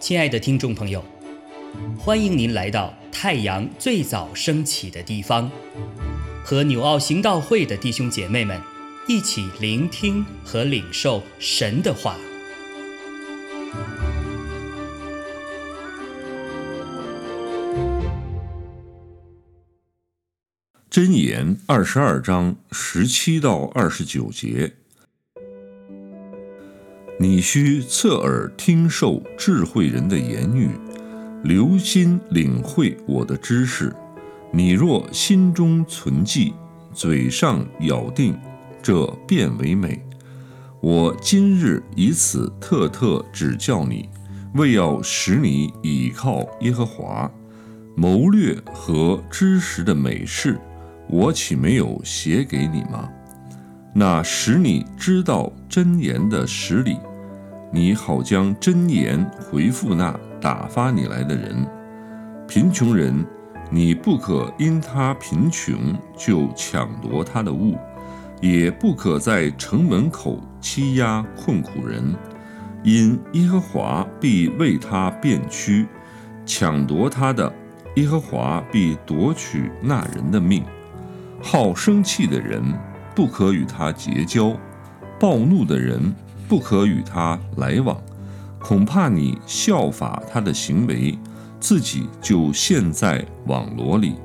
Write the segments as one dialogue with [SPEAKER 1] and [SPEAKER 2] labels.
[SPEAKER 1] 亲爱的听众朋友，欢迎您来到太阳最早升起的地方，和纽奥行道会的弟兄姐妹们一起聆听和领受神的话。
[SPEAKER 2] 箴言二十二章十七到二十九节。你需侧耳听受智慧人的言语，留心领会我的知识。你若心中存记，嘴上咬定，这便为美。我今日以此特特指教你，为要使你倚靠耶和华。谋略和知识的美事，我岂没有写给你吗？那使你知道真言的实理。你好，将真言回复那打发你来的人。贫穷人，你不可因他贫穷就抢夺他的物，也不可在城门口欺压困苦人，因耶和华必为他变屈，抢夺他的，耶和华必夺取那人的命。好生气的人，不可与他结交；暴怒的人。不可与他来往，恐怕你效法他的行为，自己就陷在网罗里。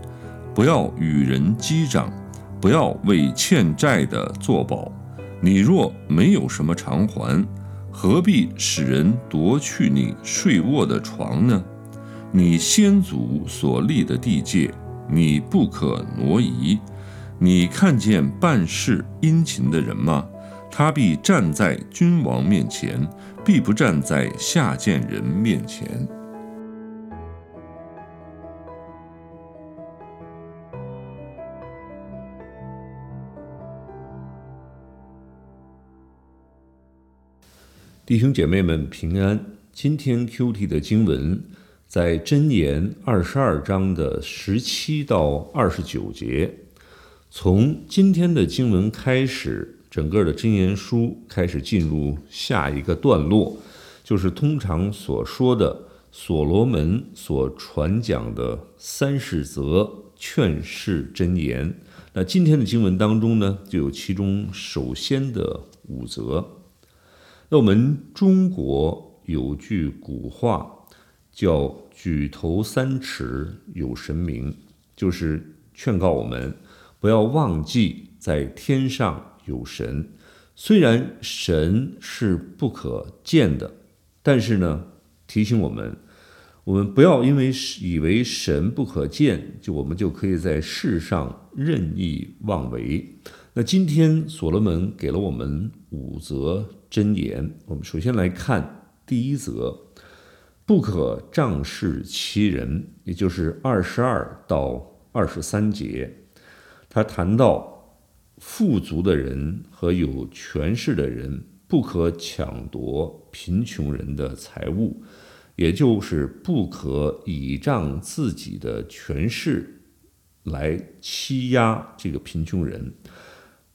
[SPEAKER 2] 不要与人击掌，不要为欠债的作保。你若没有什么偿还，何必使人夺去你睡卧的床呢？你先祖所立的地界，你不可挪移。你看见办事殷勤的人吗？他必站在君王面前，必不站在下贱人面前。
[SPEAKER 3] 弟兄姐妹们平安。今天 Q T 的经文在箴言二十二章的十七到二十九节。从今天的经文开始。整个的真言书开始进入下一个段落，就是通常所说的所罗门所传讲的三十则劝世真言。那今天的经文当中呢，就有其中首先的五则。那我们中国有句古话叫“举头三尺有神明”，就是劝告我们不要忘记在天上。有神，虽然神是不可见的，但是呢，提醒我们，我们不要因为以为神不可见，就我们就可以在世上任意妄为。那今天所罗门给了我们五则箴言，我们首先来看第一则，不可仗势欺人，也就是二十二到二十三节，他谈到。富足的人和有权势的人不可抢夺贫穷人的财物，也就是不可倚仗自己的权势来欺压这个贫穷人。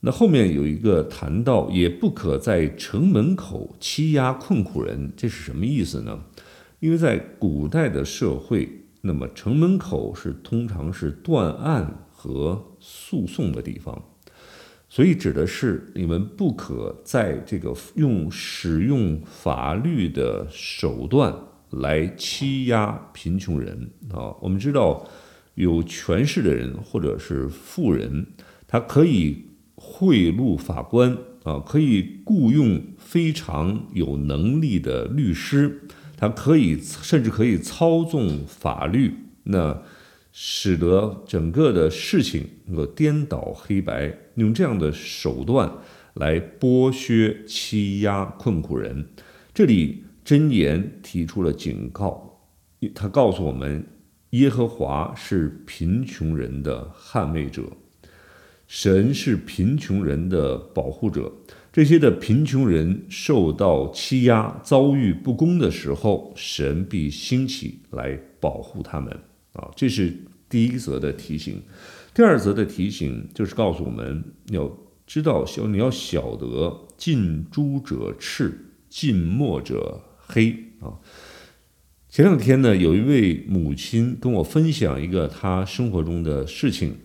[SPEAKER 3] 那后面有一个谈到，也不可在城门口欺压困苦人，这是什么意思呢？因为在古代的社会，那么城门口是通常是断案和诉讼的地方。所以指的是你们不可在这个用使用法律的手段来欺压贫穷人啊！我们知道有权势的人或者是富人，他可以贿赂法官啊，可以雇佣非常有能力的律师，他可以甚至可以操纵法律，那。使得整个的事情能够颠倒黑白，用这样的手段来剥削、欺压困苦人。这里箴言提出了警告，他告诉我们：耶和华是贫穷人的捍卫者，神是贫穷人的保护者。这些的贫穷人受到欺压、遭遇不公的时候，神必兴起来保护他们。啊，这是第一则的提醒。第二则的提醒就是告诉我们要知道小你要晓得，近朱者赤，近墨者黑啊。前两天呢，有一位母亲跟我分享一个她生活中的事情，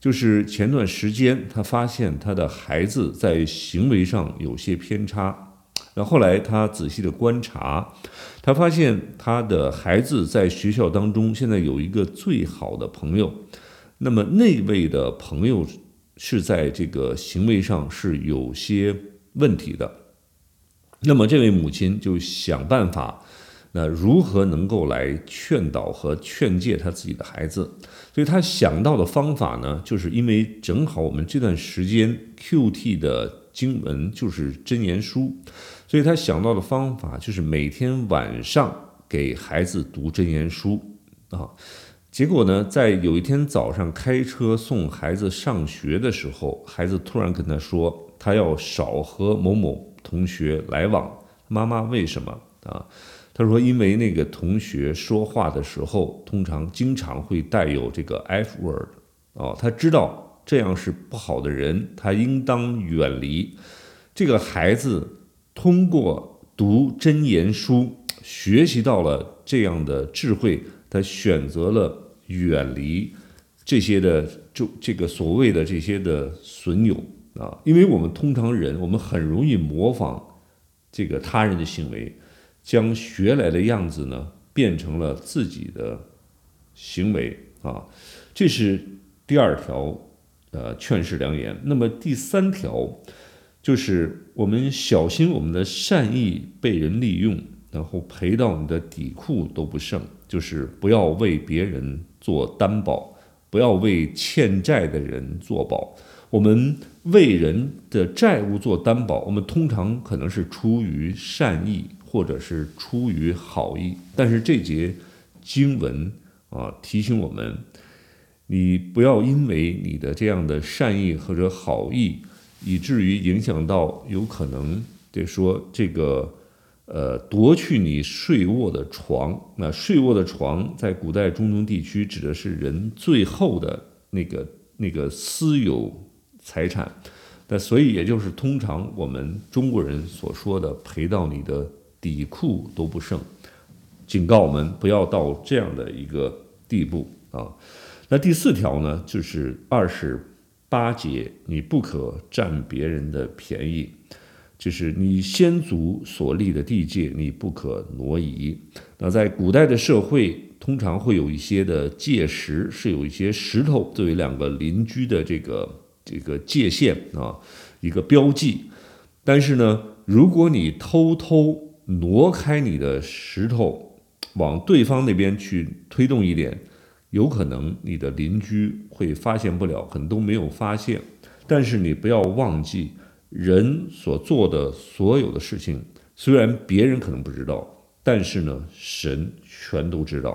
[SPEAKER 3] 就是前段时间她发现她的孩子在行为上有些偏差，然后来他仔细的观察，他发现他的孩子在学校当中现在有一个最好的朋友，那么那位的朋友。是在这个行为上是有些问题的，那么这位母亲就想办法，那如何能够来劝导和劝诫他自己的孩子？所以他想到的方法呢，就是因为正好我们这段时间 Q T 的经文就是真言书，所以他想到的方法就是每天晚上给孩子读真言书啊。结果呢，在有一天早上开车送孩子上学的时候，孩子突然跟他说，他要少和某某同学来往。妈妈为什么啊？他说，因为那个同学说话的时候，通常经常会带有这个 F word，哦，他知道这样是不好的人，他应当远离。这个孩子通过读真言书，学习到了这样的智慧。他选择了远离这些的，就这个所谓的这些的损友啊，因为我们通常人，我们很容易模仿这个他人的行为，将学来的样子呢变成了自己的行为啊，这是第二条呃劝世良言。那么第三条就是我们小心我们的善意被人利用，然后赔到你的底裤都不剩。就是不要为别人做担保，不要为欠债的人做保。我们为人的债务做担保，我们通常可能是出于善意，或者是出于好意。但是这节经文啊，提醒我们，你不要因为你的这样的善意或者好意，以至于影响到有可能得说这个。呃，夺去你睡卧的床。那睡卧的床，在古代中东地区指的是人最后的那个那个私有财产。那所以，也就是通常我们中国人所说的赔到你的底裤都不剩。警告我们不要到这样的一个地步啊。那第四条呢，就是二十八节，你不可占别人的便宜。就是你先祖所立的地界，你不可挪移。那在古代的社会，通常会有一些的界石，是有一些石头作为两个邻居的这个这个界限啊，一个标记。但是呢，如果你偷偷挪开你的石头，往对方那边去推动一点，有可能你的邻居会发现不了，可能都没有发现。但是你不要忘记。人所做的所有的事情，虽然别人可能不知道，但是呢，神全都知道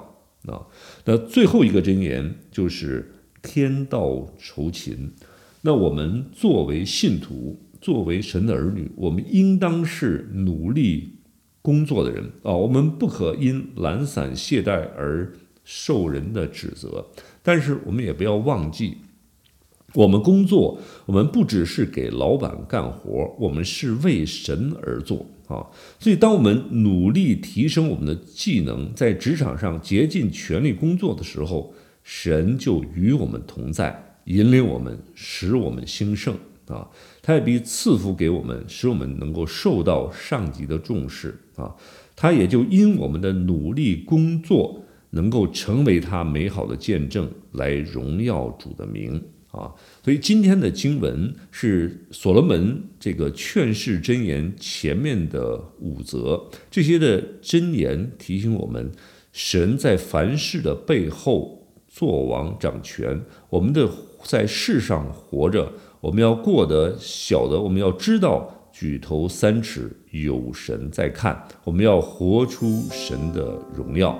[SPEAKER 3] 啊。那最后一个箴言就是天道酬勤。那我们作为信徒，作为神的儿女，我们应当是努力工作的人啊。我们不可因懒散懈怠而受人的指责，但是我们也不要忘记。我们工作，我们不只是给老板干活，我们是为神而做啊！所以，当我们努力提升我们的技能，在职场上竭尽全力工作的时候，神就与我们同在，引领我们，使我们兴盛啊！他也必赐福给我们，使我们能够受到上级的重视啊！他也就因我们的努力工作，能够成为他美好的见证，来荣耀主的名。啊，所以今天的经文是所罗门这个劝世箴言前面的五则，这些的箴言提醒我们，神在凡事的背后做王掌权。我们的在世上活着，我们要过得晓得，我们要知道举头三尺有神在看，我们要活出神的荣耀。